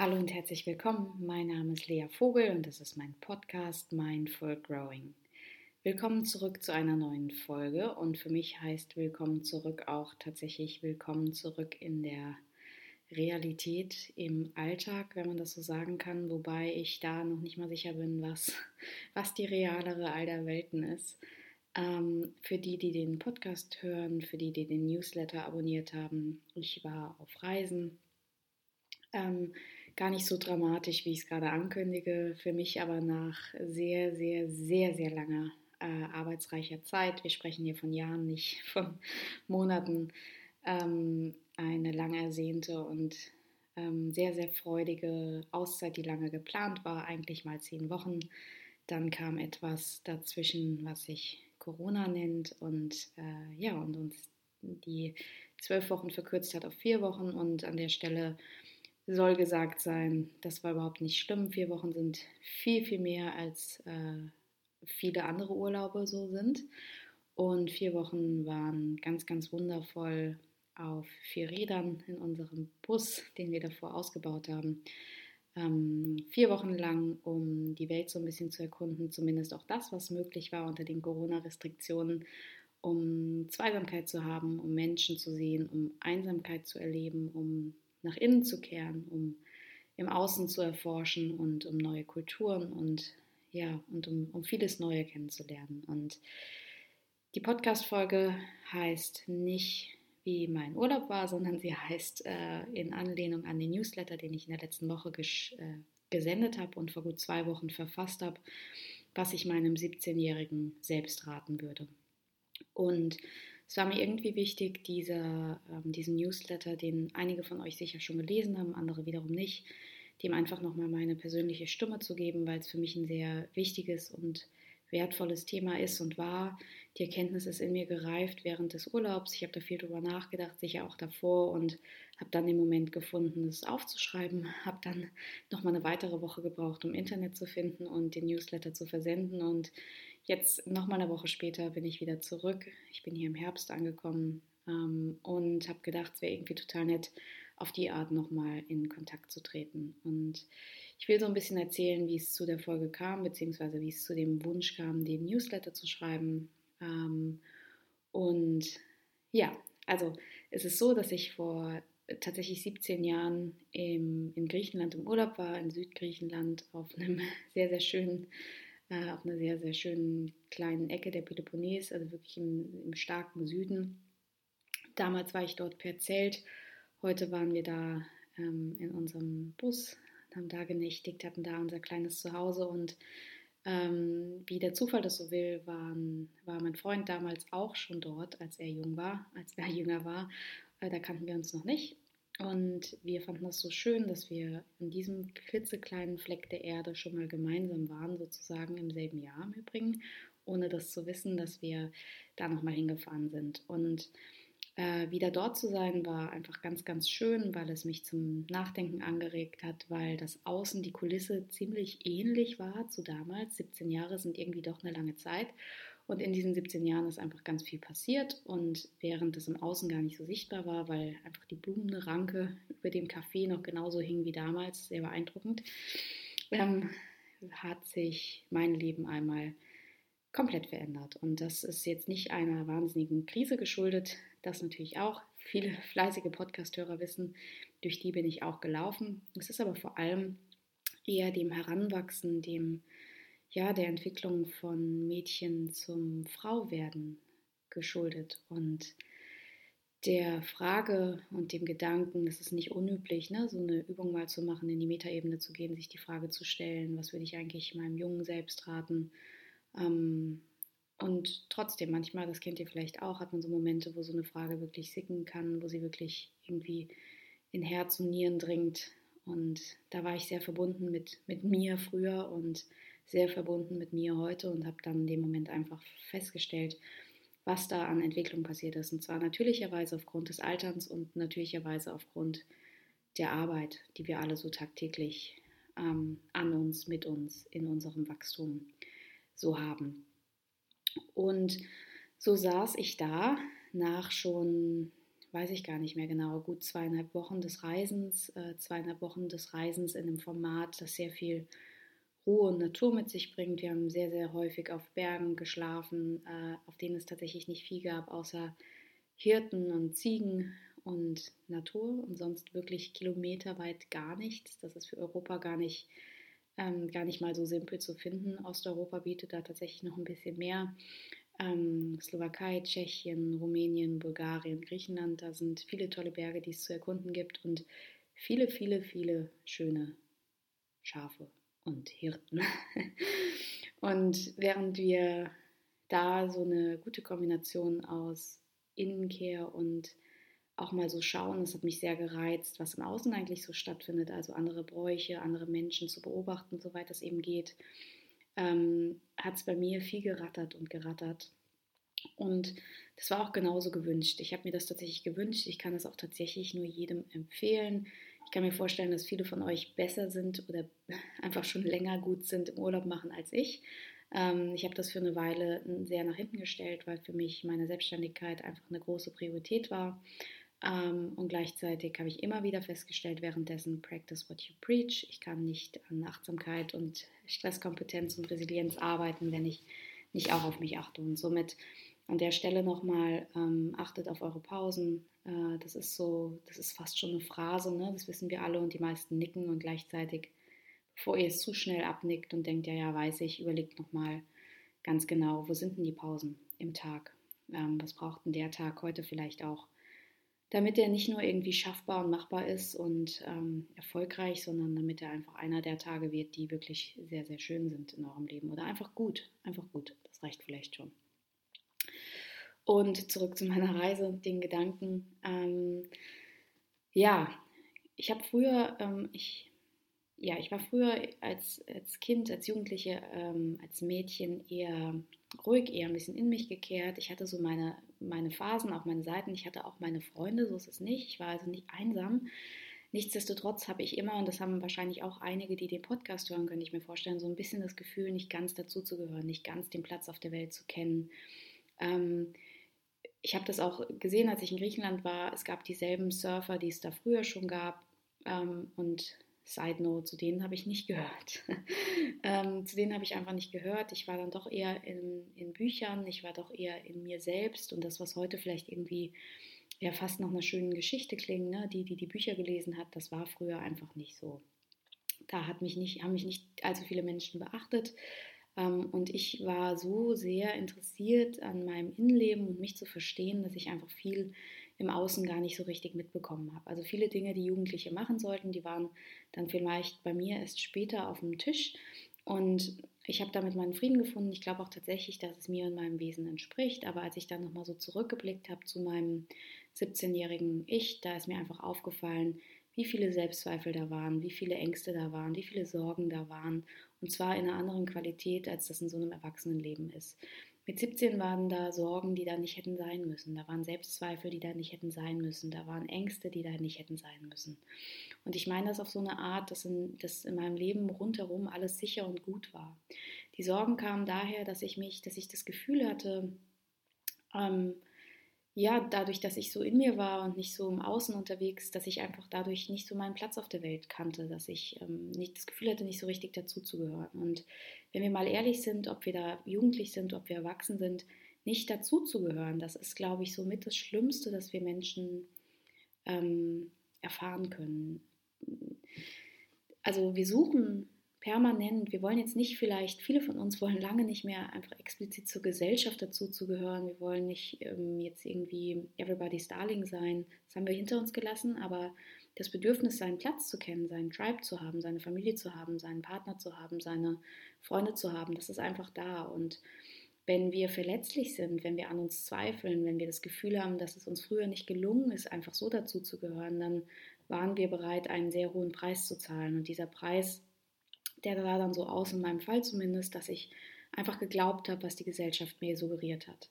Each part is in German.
Hallo und herzlich willkommen. Mein Name ist Lea Vogel und das ist mein Podcast Mindful Growing. Willkommen zurück zu einer neuen Folge und für mich heißt Willkommen zurück auch tatsächlich Willkommen zurück in der Realität im Alltag, wenn man das so sagen kann, wobei ich da noch nicht mal sicher bin, was, was die realere all der Welten ist. Ähm, für die, die den Podcast hören, für die, die den Newsletter abonniert haben, ich war auf Reisen. Ähm, gar nicht so dramatisch, wie ich es gerade ankündige, für mich aber nach sehr, sehr, sehr, sehr langer äh, arbeitsreicher Zeit, wir sprechen hier von Jahren, nicht von Monaten, ähm, eine lang ersehnte und ähm, sehr, sehr freudige Auszeit, die lange geplant war, eigentlich mal zehn Wochen. Dann kam etwas dazwischen, was sich Corona nennt und äh, ja, und uns die zwölf Wochen verkürzt hat auf vier Wochen und an der Stelle soll gesagt sein, das war überhaupt nicht schlimm. Vier Wochen sind viel, viel mehr als äh, viele andere Urlaube so sind. Und vier Wochen waren ganz, ganz wundervoll auf vier Rädern in unserem Bus, den wir davor ausgebaut haben. Ähm, vier Wochen lang, um die Welt so ein bisschen zu erkunden, zumindest auch das, was möglich war unter den Corona-Restriktionen, um Zweisamkeit zu haben, um Menschen zu sehen, um Einsamkeit zu erleben, um nach innen zu kehren, um im Außen zu erforschen und um neue Kulturen und ja, und um, um vieles Neue kennenzulernen. Und die Podcast-Folge heißt nicht, wie mein Urlaub war, sondern sie heißt äh, in Anlehnung an den Newsletter, den ich in der letzten Woche äh, gesendet habe und vor gut zwei Wochen verfasst habe, was ich meinem 17-Jährigen selbst raten würde. Und es war mir irgendwie wichtig, dieser, ähm, diesen Newsletter, den einige von euch sicher schon gelesen haben, andere wiederum nicht, dem einfach nochmal meine persönliche Stimme zu geben, weil es für mich ein sehr wichtiges und wertvolles Thema ist und war. Die Erkenntnis ist in mir gereift während des Urlaubs. Ich habe da viel drüber nachgedacht, sicher auch davor und habe dann den Moment gefunden, es aufzuschreiben. Habe dann nochmal eine weitere Woche gebraucht, um Internet zu finden und den Newsletter zu versenden und Jetzt nochmal eine Woche später bin ich wieder zurück. Ich bin hier im Herbst angekommen ähm, und habe gedacht, es wäre irgendwie total nett, auf die Art nochmal in Kontakt zu treten. Und ich will so ein bisschen erzählen, wie es zu der Folge kam, beziehungsweise wie es zu dem Wunsch kam, den Newsletter zu schreiben. Ähm, und ja, also es ist so, dass ich vor tatsächlich 17 Jahren im, in Griechenland im Urlaub war, in Südgriechenland, auf einem sehr, sehr schönen äh, auf einer sehr, sehr schönen kleinen Ecke der Peloponnes, also wirklich im, im starken Süden. Damals war ich dort per Zelt, heute waren wir da ähm, in unserem Bus, haben da genächtigt, hatten da unser kleines Zuhause und ähm, wie der Zufall das so will, waren, war mein Freund damals auch schon dort, als er jung war, als er jünger war. Äh, da kannten wir uns noch nicht. Und wir fanden das so schön, dass wir in diesem klitzekleinen Fleck der Erde schon mal gemeinsam waren, sozusagen im selben Jahr im Übrigen, ohne das zu wissen, dass wir da nochmal hingefahren sind. Und äh, wieder dort zu sein, war einfach ganz, ganz schön, weil es mich zum Nachdenken angeregt hat, weil das Außen, die Kulisse ziemlich ähnlich war zu damals. 17 Jahre sind irgendwie doch eine lange Zeit. Und in diesen 17 Jahren ist einfach ganz viel passiert. Und während es im Außen gar nicht so sichtbar war, weil einfach die Blumenranke über dem Café noch genauso hing wie damals, sehr beeindruckend, ähm, hat sich mein Leben einmal komplett verändert. Und das ist jetzt nicht einer wahnsinnigen Krise geschuldet, das natürlich auch. Viele fleißige Podcasthörer wissen, durch die bin ich auch gelaufen. Es ist aber vor allem eher dem Heranwachsen, dem ja, der Entwicklung von Mädchen zum Frauwerden geschuldet und der Frage und dem Gedanken, es ist nicht unüblich, ne, so eine Übung mal zu machen, in die Metaebene zu gehen, sich die Frage zu stellen, was würde ich eigentlich meinem jungen Selbst raten? Ähm, und trotzdem, manchmal, das kennt ihr vielleicht auch, hat man so Momente, wo so eine Frage wirklich sicken kann, wo sie wirklich irgendwie in Herz und Nieren dringt. Und da war ich sehr verbunden mit, mit mir früher und sehr verbunden mit mir heute und habe dann in dem Moment einfach festgestellt, was da an Entwicklung passiert ist. Und zwar natürlicherweise aufgrund des Alterns und natürlicherweise aufgrund der Arbeit, die wir alle so tagtäglich ähm, an uns, mit uns, in unserem Wachstum so haben. Und so saß ich da nach schon weiß ich gar nicht mehr genau, gut zweieinhalb Wochen des Reisens, äh, zweieinhalb Wochen des Reisens in einem Format, das sehr viel Ruhe und Natur mit sich bringt. Wir haben sehr, sehr häufig auf Bergen geschlafen, äh, auf denen es tatsächlich nicht viel gab, außer Hirten und Ziegen und Natur und sonst wirklich kilometerweit gar nichts. Das ist für Europa gar nicht, ähm, gar nicht mal so simpel zu finden. Osteuropa bietet da tatsächlich noch ein bisschen mehr. Ähm, Slowakei, Tschechien, Rumänien, Bulgarien, Griechenland, da sind viele tolle Berge, die es zu erkunden gibt und viele, viele, viele schöne Schafe und Hirten. und während wir da so eine gute Kombination aus Innenkehr und auch mal so schauen. Es hat mich sehr gereizt, was im Außen eigentlich so stattfindet, also andere Bräuche, andere Menschen zu beobachten, soweit es eben geht. Ähm, hat es bei mir viel gerattert und gerattert. Und das war auch genauso gewünscht. Ich habe mir das tatsächlich gewünscht. Ich kann es auch tatsächlich nur jedem empfehlen. Ich kann mir vorstellen, dass viele von euch besser sind oder einfach schon länger gut sind im Urlaub machen als ich. Ähm, ich habe das für eine Weile sehr nach hinten gestellt, weil für mich meine Selbstständigkeit einfach eine große Priorität war. Ähm, und gleichzeitig habe ich immer wieder festgestellt, währenddessen practice what you preach. Ich kann nicht an Achtsamkeit und Stresskompetenz und Resilienz arbeiten, wenn ich nicht auch auf mich achte. Und somit an der Stelle nochmal, ähm, achtet auf eure Pausen. Äh, das ist so, das ist fast schon eine Phrase, ne? das wissen wir alle und die meisten nicken und gleichzeitig, bevor ihr es zu schnell abnickt und denkt, ja, ja, weiß ich, überlegt nochmal ganz genau, wo sind denn die Pausen im Tag? Ähm, was braucht denn der Tag heute vielleicht auch? damit er nicht nur irgendwie schaffbar und machbar ist und ähm, erfolgreich, sondern damit er einfach einer der Tage wird, die wirklich sehr, sehr schön sind in eurem Leben oder einfach gut, einfach gut. Das reicht vielleicht schon. Und zurück zu meiner Reise und den Gedanken. Ähm, ja, ich habe früher, ähm, ich ja, ich war früher als, als Kind, als Jugendliche, ähm, als Mädchen eher ruhig, eher ein bisschen in mich gekehrt. Ich hatte so meine, meine Phasen, auch meine Seiten. Ich hatte auch meine Freunde, so ist es nicht. Ich war also nicht einsam. Nichtsdestotrotz habe ich immer, und das haben wahrscheinlich auch einige, die den Podcast hören, könnte ich mir vorstellen, so ein bisschen das Gefühl, nicht ganz dazuzugehören, nicht ganz den Platz auf der Welt zu kennen. Ähm, ich habe das auch gesehen, als ich in Griechenland war. Es gab dieselben Surfer, die es da früher schon gab. Ähm, und Side Note, zu denen habe ich nicht gehört. ähm, zu denen habe ich einfach nicht gehört. Ich war dann doch eher in, in Büchern, ich war doch eher in mir selbst und das, was heute vielleicht irgendwie ja fast nach einer schönen Geschichte klingt, ne? die, die die Bücher gelesen hat, das war früher einfach nicht so. Da hat mich nicht, haben mich nicht allzu viele Menschen beachtet. Ähm, und ich war so sehr interessiert an meinem Innenleben und mich zu verstehen, dass ich einfach viel im Außen gar nicht so richtig mitbekommen habe. Also viele Dinge, die Jugendliche machen sollten, die waren dann vielleicht bei mir erst später auf dem Tisch. Und ich habe damit meinen Frieden gefunden. Ich glaube auch tatsächlich, dass es mir und meinem Wesen entspricht. Aber als ich dann nochmal so zurückgeblickt habe zu meinem 17-jährigen Ich, da ist mir einfach aufgefallen, wie viele Selbstzweifel da waren, wie viele Ängste da waren, wie viele Sorgen da waren. Und zwar in einer anderen Qualität, als das in so einem Erwachsenenleben ist. Mit 17 waren da Sorgen, die da nicht hätten sein müssen. Da waren Selbstzweifel, die da nicht hätten sein müssen. Da waren Ängste, die da nicht hätten sein müssen. Und ich meine das auf so eine Art, dass in, dass in meinem Leben rundherum alles sicher und gut war. Die Sorgen kamen daher, dass ich mich, dass ich das Gefühl hatte, ähm, ja, dadurch, dass ich so in mir war und nicht so im Außen unterwegs, dass ich einfach dadurch nicht so meinen Platz auf der Welt kannte, dass ich ähm, nicht das Gefühl hatte, nicht so richtig dazuzugehören. Und wenn wir mal ehrlich sind, ob wir da jugendlich sind, ob wir erwachsen sind, nicht dazuzugehören, das ist, glaube ich, somit das Schlimmste, das wir Menschen ähm, erfahren können. Also wir suchen permanent, wir wollen jetzt nicht vielleicht, viele von uns wollen lange nicht mehr einfach explizit zur Gesellschaft dazuzugehören. Wir wollen nicht ähm, jetzt irgendwie everybody's darling sein. Das haben wir hinter uns gelassen, aber das Bedürfnis, seinen Platz zu kennen, seinen Tribe zu haben, seine Familie zu haben, seinen Partner zu haben, seine Freunde zu haben, das ist einfach da. Und wenn wir verletzlich sind, wenn wir an uns zweifeln, wenn wir das Gefühl haben, dass es uns früher nicht gelungen ist, einfach so dazu zu gehören, dann waren wir bereit, einen sehr hohen Preis zu zahlen. Und dieser Preis der sah dann so aus, in meinem Fall zumindest, dass ich einfach geglaubt habe, was die Gesellschaft mir suggeriert hat.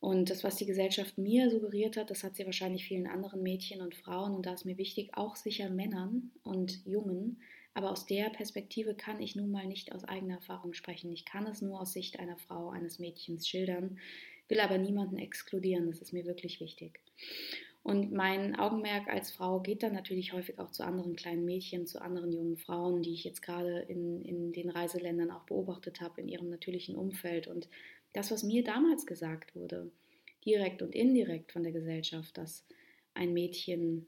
Und das, was die Gesellschaft mir suggeriert hat, das hat sie wahrscheinlich vielen anderen Mädchen und Frauen. Und da ist mir wichtig, auch sicher Männern und Jungen. Aber aus der Perspektive kann ich nun mal nicht aus eigener Erfahrung sprechen. Ich kann es nur aus Sicht einer Frau, eines Mädchens schildern, will aber niemanden exkludieren. Das ist mir wirklich wichtig. Und mein Augenmerk als Frau geht dann natürlich häufig auch zu anderen kleinen Mädchen, zu anderen jungen Frauen, die ich jetzt gerade in, in den Reiseländern auch beobachtet habe, in ihrem natürlichen Umfeld. Und das, was mir damals gesagt wurde, direkt und indirekt von der Gesellschaft, dass ein Mädchen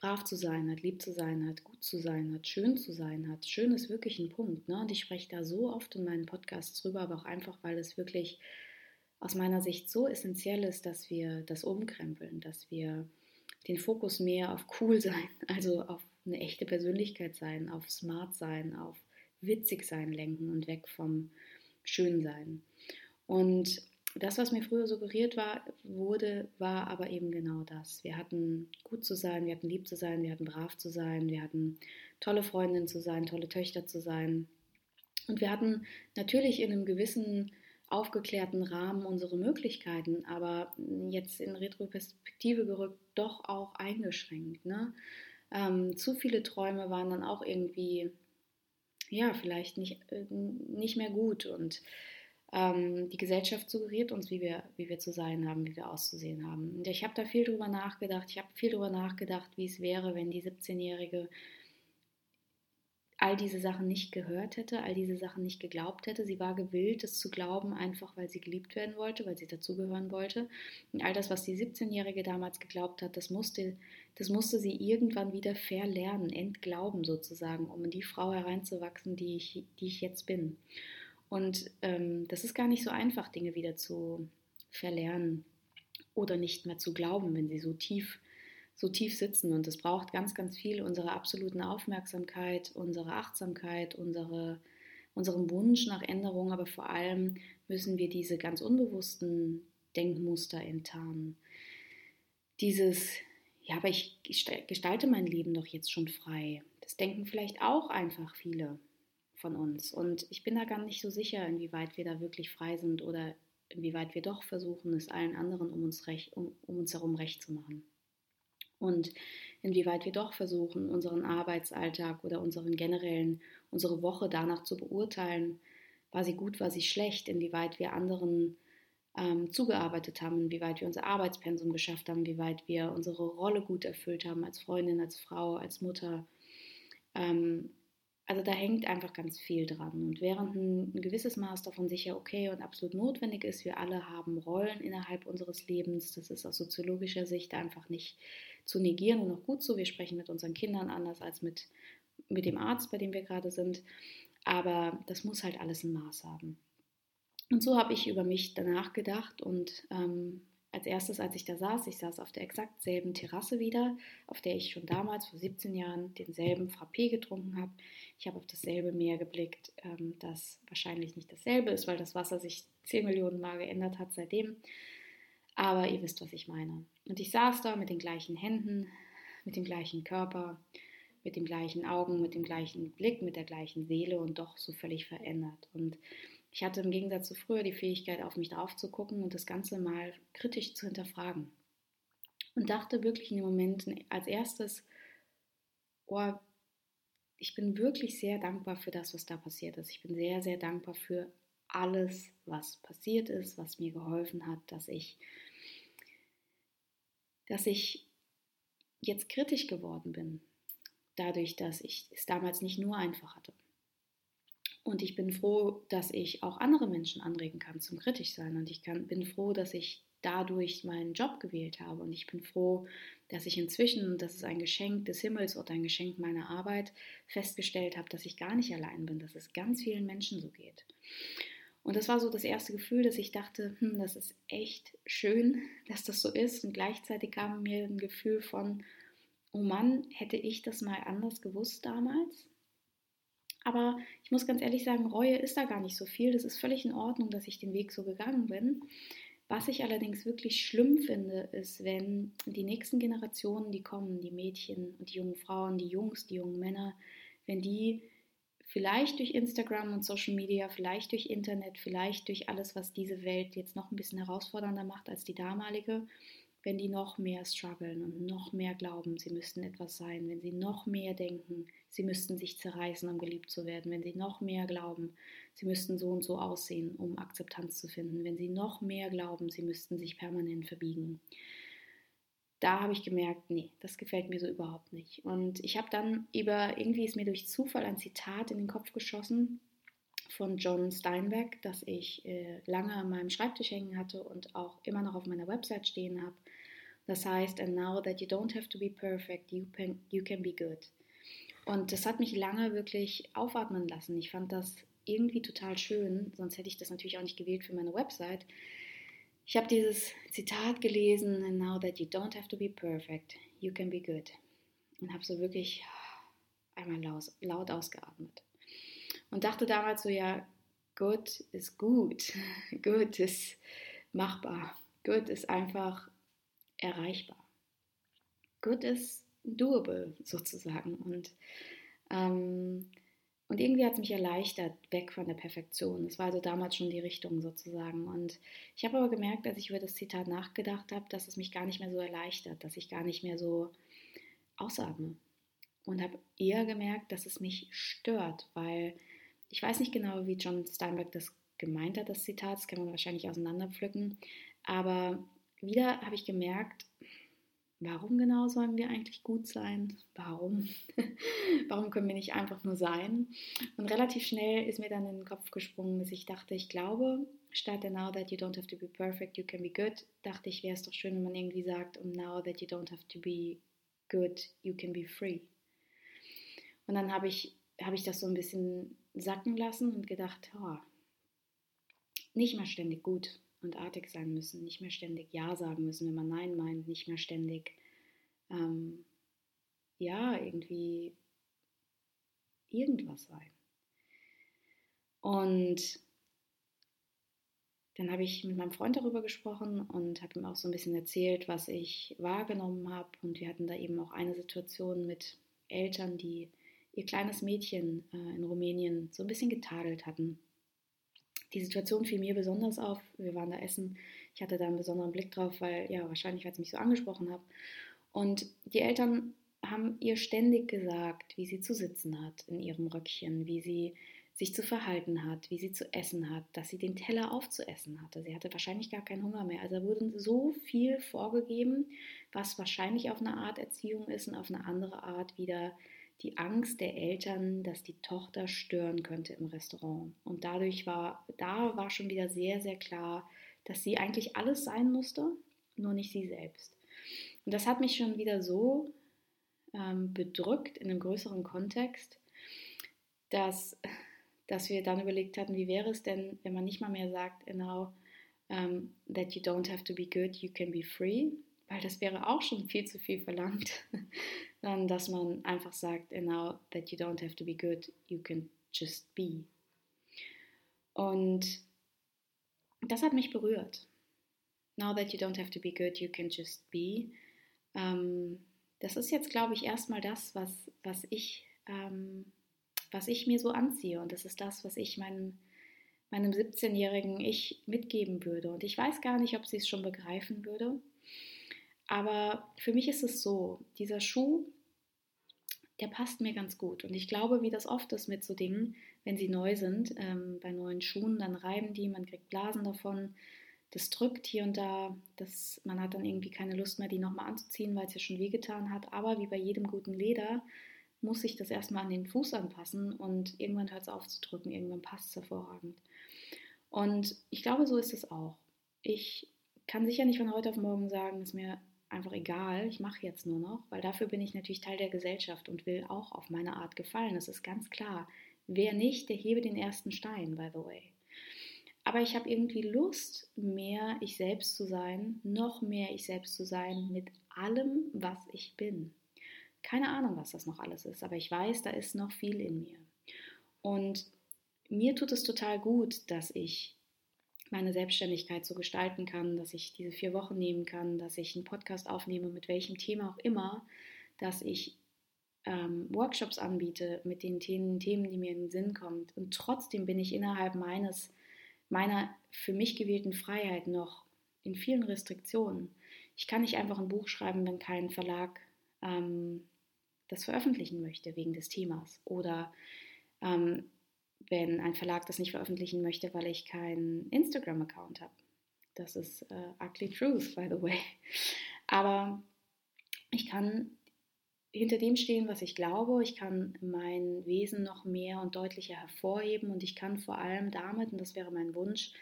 brav zu sein hat, lieb zu sein hat, gut zu sein hat, schön zu sein hat. Schön ist wirklich ein Punkt. Ne? Und ich spreche da so oft in meinen Podcasts drüber, aber auch einfach, weil es wirklich aus meiner Sicht so essentiell ist, dass wir das umkrempeln, dass wir den Fokus mehr auf cool sein, also auf eine echte Persönlichkeit sein, auf smart sein, auf witzig sein lenken und weg vom schön sein. Und das, was mir früher suggeriert war, wurde, war aber eben genau das. Wir hatten gut zu sein, wir hatten lieb zu sein, wir hatten brav zu sein, wir hatten tolle Freundinnen zu sein, tolle Töchter zu sein. Und wir hatten natürlich in einem gewissen aufgeklärten Rahmen unsere Möglichkeiten, aber jetzt in Retroperspektive gerückt doch auch eingeschränkt. Ne? Ähm, zu viele Träume waren dann auch irgendwie, ja, vielleicht nicht, äh, nicht mehr gut und ähm, die Gesellschaft suggeriert uns, wie wir, wie wir zu sein haben, wie wir auszusehen haben. Und ich habe da viel drüber nachgedacht. Ich habe viel drüber nachgedacht, wie es wäre, wenn die 17-Jährige all diese Sachen nicht gehört hätte, all diese Sachen nicht geglaubt hätte. Sie war gewillt, es zu glauben, einfach weil sie geliebt werden wollte, weil sie dazugehören wollte. Und all das, was die 17-Jährige damals geglaubt hat, das musste, das musste sie irgendwann wieder verlernen, entglauben sozusagen, um in die Frau hereinzuwachsen, die ich, die ich jetzt bin. Und ähm, das ist gar nicht so einfach, Dinge wieder zu verlernen oder nicht mehr zu glauben, wenn sie so tief so tief sitzen. Und es braucht ganz, ganz viel unserer absoluten Aufmerksamkeit, unsere Achtsamkeit, unsere, unseren Wunsch nach Änderung, aber vor allem müssen wir diese ganz unbewussten Denkmuster enttarnen. Dieses, ja, aber ich gestalte mein Leben doch jetzt schon frei. Das denken vielleicht auch einfach viele von uns. Und ich bin da gar nicht so sicher, inwieweit wir da wirklich frei sind oder inwieweit wir doch versuchen, es allen anderen um uns, recht, um, um uns herum recht zu machen und inwieweit wir doch versuchen, unseren Arbeitsalltag oder unseren generellen, unsere Woche danach zu beurteilen, war sie gut, war sie schlecht, inwieweit wir anderen ähm, zugearbeitet haben, inwieweit wir unser Arbeitspensum geschafft haben, inwieweit wir unsere Rolle gut erfüllt haben als Freundin, als Frau, als Mutter. Ähm, also da hängt einfach ganz viel dran. Und während ein, gewisses Maß davon sicher okay und absolut notwendig ist, wir alle haben Rollen innerhalb unseres Lebens, das ist aus soziologischer Sicht einfach nicht zu negieren und auch gut so. Wir sprechen mit unseren Kindern anders als mit, mit dem Arzt, bei dem wir gerade sind. Aber das muss halt alles ein Maß haben. Und so habe ich über mich danach gedacht und ähm, als erstes, als ich da saß, ich saß auf der exakt selben Terrasse wieder, auf der ich schon damals vor 17 Jahren denselben Frappé getrunken habe. Ich habe auf dasselbe Meer geblickt, ähm, das wahrscheinlich nicht dasselbe ist, weil das Wasser sich 10 Millionen Mal geändert hat seitdem. Aber ihr wisst, was ich meine. Und ich saß da mit den gleichen Händen, mit dem gleichen Körper, mit den gleichen Augen, mit dem gleichen Blick, mit der gleichen Seele und doch so völlig verändert. Und ich hatte im Gegensatz zu früher die Fähigkeit, auf mich drauf zu gucken und das Ganze mal kritisch zu hinterfragen. Und dachte wirklich in den Momenten als erstes, oh, ich bin wirklich sehr dankbar für das, was da passiert ist. Ich bin sehr, sehr dankbar für alles, was passiert ist, was mir geholfen hat, dass ich, dass ich jetzt kritisch geworden bin, dadurch, dass ich es damals nicht nur einfach hatte. Und ich bin froh, dass ich auch andere Menschen anregen kann zum kritisch sein. Und ich kann, bin froh, dass ich dadurch meinen Job gewählt habe. Und ich bin froh, dass ich inzwischen, und das ist ein Geschenk des Himmels oder ein Geschenk meiner Arbeit, festgestellt habe, dass ich gar nicht allein bin, dass es ganz vielen Menschen so geht. Und das war so das erste Gefühl, dass ich dachte, hm, das ist echt schön, dass das so ist. Und gleichzeitig kam mir ein Gefühl von, oh Mann, hätte ich das mal anders gewusst damals? Aber ich muss ganz ehrlich sagen, Reue ist da gar nicht so viel. Das ist völlig in Ordnung, dass ich den Weg so gegangen bin. Was ich allerdings wirklich schlimm finde, ist, wenn die nächsten Generationen, die kommen, die Mädchen und die jungen Frauen, die Jungs, die jungen Männer, wenn die vielleicht durch Instagram und Social Media, vielleicht durch Internet, vielleicht durch alles, was diese Welt jetzt noch ein bisschen herausfordernder macht als die damalige, wenn die noch mehr strugglen und noch mehr glauben, sie müssten etwas sein, wenn sie noch mehr denken, sie müssten sich zerreißen, um geliebt zu werden, wenn sie noch mehr glauben, sie müssten so und so aussehen, um Akzeptanz zu finden, wenn sie noch mehr glauben, sie müssten sich permanent verbiegen, da habe ich gemerkt, nee, das gefällt mir so überhaupt nicht. Und ich habe dann über, irgendwie ist mir durch Zufall ein Zitat in den Kopf geschossen von John Steinbeck, das ich äh, lange an meinem Schreibtisch hängen hatte und auch immer noch auf meiner Website stehen habe. Das heißt, and now that you don't have to be perfect, you can, you can be good. Und das hat mich lange wirklich aufatmen lassen. Ich fand das irgendwie total schön, sonst hätte ich das natürlich auch nicht gewählt für meine Website. Ich habe dieses Zitat gelesen, and now that you don't have to be perfect, you can be good. Und habe so wirklich einmal laut, laut ausgeatmet. Und dachte damals so, ja, gut ist gut, gut ist machbar, gut ist einfach erreichbar. Gut ist doable sozusagen. Und, ähm, und irgendwie hat es mich erleichtert, weg von der Perfektion. Es war also damals schon die Richtung sozusagen. Und ich habe aber gemerkt, als ich über das Zitat nachgedacht habe, dass es mich gar nicht mehr so erleichtert, dass ich gar nicht mehr so ausatme. Und habe eher gemerkt, dass es mich stört, weil ich weiß nicht genau, wie John Steinbeck das gemeint hat, das Zitat, das kann man wahrscheinlich auseinanderpflücken. Aber wieder habe ich gemerkt, warum genau sollen wir eigentlich gut sein? Warum? warum können wir nicht einfach nur sein? Und relativ schnell ist mir dann in den Kopf gesprungen, dass ich dachte, ich glaube, statt now that you don't have to be perfect, you can be good, dachte ich, wäre es doch schön, wenn man irgendwie sagt, um now that you don't have to be good, you can be free. Und dann habe ich, habe ich das so ein bisschen sacken lassen und gedacht, oh, nicht mehr ständig gut und artig sein müssen, nicht mehr ständig Ja sagen müssen, wenn man Nein meint, nicht mehr ständig, ähm, ja, irgendwie irgendwas sein. Und dann habe ich mit meinem Freund darüber gesprochen und habe ihm auch so ein bisschen erzählt, was ich wahrgenommen habe. Und wir hatten da eben auch eine Situation mit Eltern, die ihr kleines Mädchen äh, in Rumänien so ein bisschen getadelt hatten die Situation fiel mir besonders auf. Wir waren da essen. Ich hatte da einen besonderen Blick drauf, weil, ja, wahrscheinlich, weil es mich so angesprochen hat. Und die Eltern haben ihr ständig gesagt, wie sie zu sitzen hat in ihrem Röckchen, wie sie sich zu verhalten hat, wie sie zu essen hat, dass sie den Teller aufzuessen hatte. Sie hatte wahrscheinlich gar keinen Hunger mehr. Also da wurde so viel vorgegeben, was wahrscheinlich auf eine Art Erziehung ist und auf eine andere Art wieder die Angst der Eltern, dass die Tochter stören könnte im Restaurant. Und dadurch war, da war schon wieder sehr, sehr klar, dass sie eigentlich alles sein musste, nur nicht sie selbst. Und das hat mich schon wieder so ähm, bedrückt in einem größeren Kontext, dass, dass wir dann überlegt hatten, wie wäre es denn, wenn man nicht mal mehr sagt, genau, um, ähm, that you don't have to be good, you can be free, weil das wäre auch schon viel zu viel verlangt, dann dass man einfach sagt, genau, that you don't have to be good, you can just be. Und das hat mich berührt. Now that you don't have to be good, you can just be. Ähm, das ist jetzt, glaube ich, erstmal das, was, was, ich, ähm, was ich mir so anziehe. Und das ist das, was ich meinem, meinem 17-jährigen Ich mitgeben würde. Und ich weiß gar nicht, ob sie es schon begreifen würde. Aber für mich ist es so, dieser Schuh, der passt mir ganz gut. Und ich glaube, wie das oft ist mit so Dingen, wenn sie neu sind, ähm, bei neuen Schuhen, dann reiben die, man kriegt Blasen davon, das drückt hier und da, das, man hat dann irgendwie keine Lust mehr, die nochmal anzuziehen, weil es ja schon wehgetan hat. Aber wie bei jedem guten Leder muss sich das erstmal an den Fuß anpassen und irgendwann hört es auf zu drücken, irgendwann passt es hervorragend. Und ich glaube, so ist es auch. Ich kann sicher nicht von heute auf morgen sagen, dass mir einfach egal, ich mache jetzt nur noch, weil dafür bin ich natürlich Teil der Gesellschaft und will auch auf meine Art gefallen. Das ist ganz klar. Wer nicht, der hebe den ersten Stein, by the way. Aber ich habe irgendwie Lust, mehr ich selbst zu sein, noch mehr ich selbst zu sein mit allem, was ich bin. Keine Ahnung, was das noch alles ist, aber ich weiß, da ist noch viel in mir. Und mir tut es total gut, dass ich meine Selbstständigkeit so gestalten kann, dass ich diese vier Wochen nehmen kann, dass ich einen Podcast aufnehme, mit welchem Thema auch immer, dass ich ähm, Workshops anbiete mit den Themen, Themen, die mir in den Sinn kommen. Und trotzdem bin ich innerhalb meines, meiner für mich gewählten Freiheit noch in vielen Restriktionen. Ich kann nicht einfach ein Buch schreiben, wenn kein Verlag ähm, das veröffentlichen möchte wegen des Themas. Oder ähm, wenn ein Verlag das nicht veröffentlichen möchte, weil ich keinen Instagram-Account habe. Das ist äh, ugly truth, by the way. Aber ich kann hinter dem stehen, was ich glaube. Ich kann mein Wesen noch mehr und deutlicher hervorheben und ich kann vor allem damit, und das wäre mein Wunsch,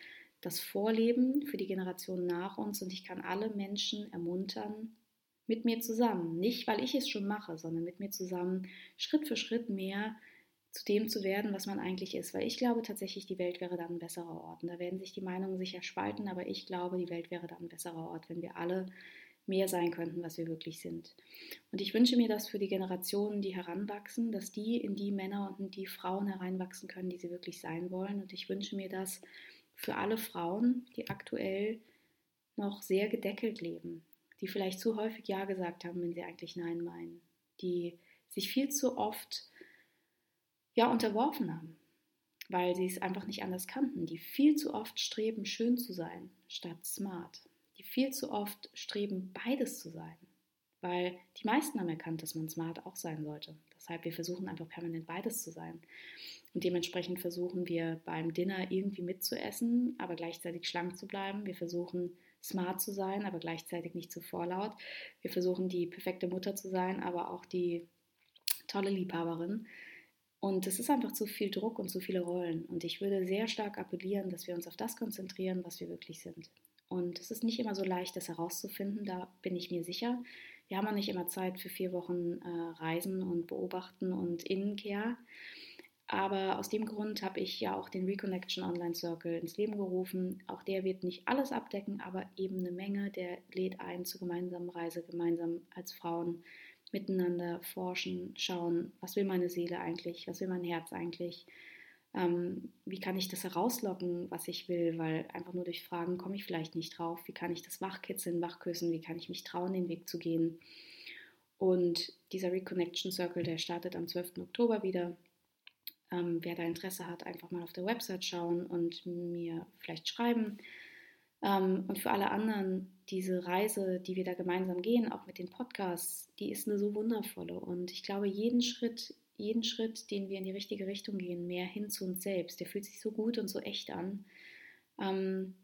das Vorleben für die Generation nach uns und ich kann alle Menschen ermuntern, mit mir zusammen, nicht weil ich es schon mache, sondern mit mir zusammen Schritt für Schritt mehr zu dem zu werden, was man eigentlich ist. Weil ich glaube tatsächlich, die Welt wäre dann ein besserer Ort. Und da werden sich die Meinungen sicher spalten, aber ich glaube, die Welt wäre dann ein besserer Ort, wenn wir alle mehr sein könnten, was wir wirklich sind. Und ich wünsche mir das für die Generationen, die heranwachsen, dass die in die Männer und in die Frauen hereinwachsen können, die sie wirklich sein wollen. Und ich wünsche mir das für alle Frauen, die aktuell noch sehr gedeckelt leben, die vielleicht zu häufig Ja gesagt haben, wenn sie eigentlich Nein meinen, die sich viel zu oft ja unterworfen haben, weil sie es einfach nicht anders kannten, die viel zu oft streben, schön zu sein statt smart, die viel zu oft streben, beides zu sein, weil die meisten haben erkannt, dass man smart auch sein sollte. Deshalb wir versuchen einfach permanent beides zu sein. Und dementsprechend versuchen wir beim Dinner irgendwie mitzuessen, aber gleichzeitig schlank zu bleiben. Wir versuchen smart zu sein, aber gleichzeitig nicht zu vorlaut. Wir versuchen die perfekte Mutter zu sein, aber auch die tolle Liebhaberin. Und es ist einfach zu viel Druck und zu viele Rollen. Und ich würde sehr stark appellieren, dass wir uns auf das konzentrieren, was wir wirklich sind. Und es ist nicht immer so leicht, das herauszufinden, da bin ich mir sicher. Wir haben auch nicht immer Zeit für vier Wochen äh, Reisen und Beobachten und Innenkehr. Aber aus dem Grund habe ich ja auch den Reconnection Online Circle ins Leben gerufen. Auch der wird nicht alles abdecken, aber eben eine Menge. Der lädt ein zur gemeinsamen Reise, gemeinsam als Frauen miteinander forschen, schauen, was will meine Seele eigentlich, was will mein Herz eigentlich, ähm, wie kann ich das herauslocken, was ich will, weil einfach nur durch Fragen komme ich vielleicht nicht drauf. Wie kann ich das wachkitzeln, wachküssen, wie kann ich mich trauen, den Weg zu gehen. Und dieser Reconnection Circle, der startet am 12. Oktober wieder. Ähm, wer da Interesse hat, einfach mal auf der Website schauen und mir vielleicht schreiben. Ähm, und für alle anderen, diese Reise, die wir da gemeinsam gehen, auch mit den Podcasts, die ist eine so wundervolle. Und ich glaube, jeden Schritt, jeden Schritt, den wir in die richtige Richtung gehen, mehr hin zu uns selbst, der fühlt sich so gut und so echt an. Ähm,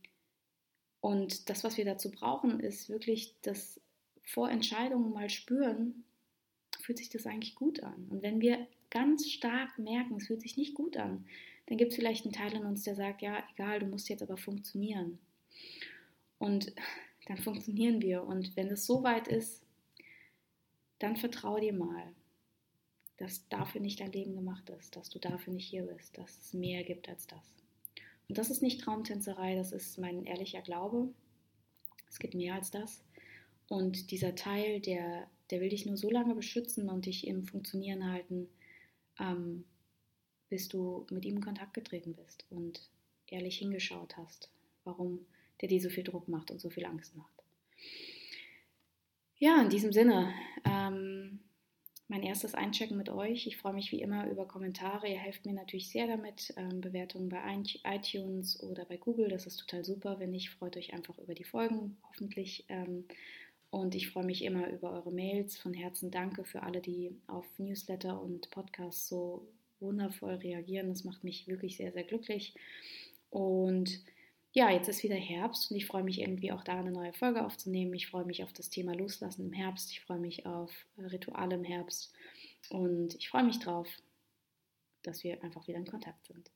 und das, was wir dazu brauchen, ist wirklich das vor Entscheidungen mal spüren, fühlt sich das eigentlich gut an. Und wenn wir ganz stark merken, es fühlt sich nicht gut an, dann gibt es vielleicht einen Teil in uns, der sagt, ja, egal, du musst jetzt aber funktionieren. Und dann funktionieren wir. Und wenn es so weit ist, dann vertraue dir mal, dass dafür nicht dein Leben gemacht ist, dass du dafür nicht hier bist, dass es mehr gibt als das. Und das ist nicht Traumtänzerei, das ist mein ehrlicher Glaube. Es gibt mehr als das. Und dieser Teil, der, der will dich nur so lange beschützen und dich im Funktionieren halten, ähm, bis du mit ihm in Kontakt getreten bist und ehrlich hingeschaut hast, warum der dir so viel Druck macht und so viel Angst macht. Ja, in diesem Sinne, ähm, mein erstes Einchecken mit euch. Ich freue mich wie immer über Kommentare. Ihr helft mir natürlich sehr damit. Ähm, Bewertungen bei iTunes oder bei Google, das ist total super. Wenn nicht, freut euch einfach über die Folgen, hoffentlich. Ähm, und ich freue mich immer über eure Mails. Von Herzen danke für alle, die auf Newsletter und Podcasts so wundervoll reagieren. Das macht mich wirklich sehr, sehr glücklich. Und ja, jetzt ist wieder Herbst und ich freue mich irgendwie auch da eine neue Folge aufzunehmen. Ich freue mich auf das Thema Loslassen im Herbst. Ich freue mich auf Rituale im Herbst und ich freue mich drauf, dass wir einfach wieder in Kontakt sind.